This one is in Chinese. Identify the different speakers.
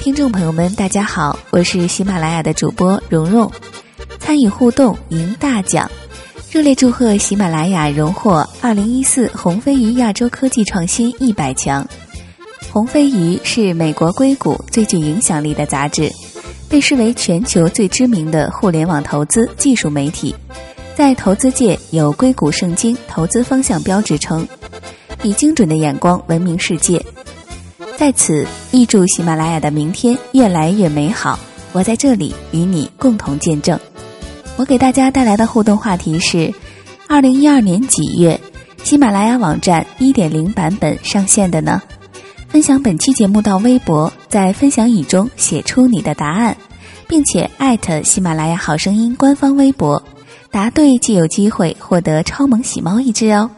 Speaker 1: 听众朋友们，大家好，我是喜马拉雅的主播蓉蓉。参与互动赢大奖，热烈祝贺喜马拉雅荣获二零一四红飞鱼亚洲科技创新一百强。红飞鱼是美国硅谷最具影响力的杂志，被视为全球最知名的互联网投资技术媒体，在投资界有“硅谷圣经”投资方向标之称，以精准的眼光闻名世界。在此，预祝喜马拉雅的明天越来越美好。我在这里与你共同见证。我给大家带来的互动话题是：二零一二年几月，喜马拉雅网站一点零版本上线的呢？分享本期节目到微博，在分享语中写出你的答案，并且艾特喜马拉雅好声音官方微博，答对即有机会获得超萌喜猫一只哦。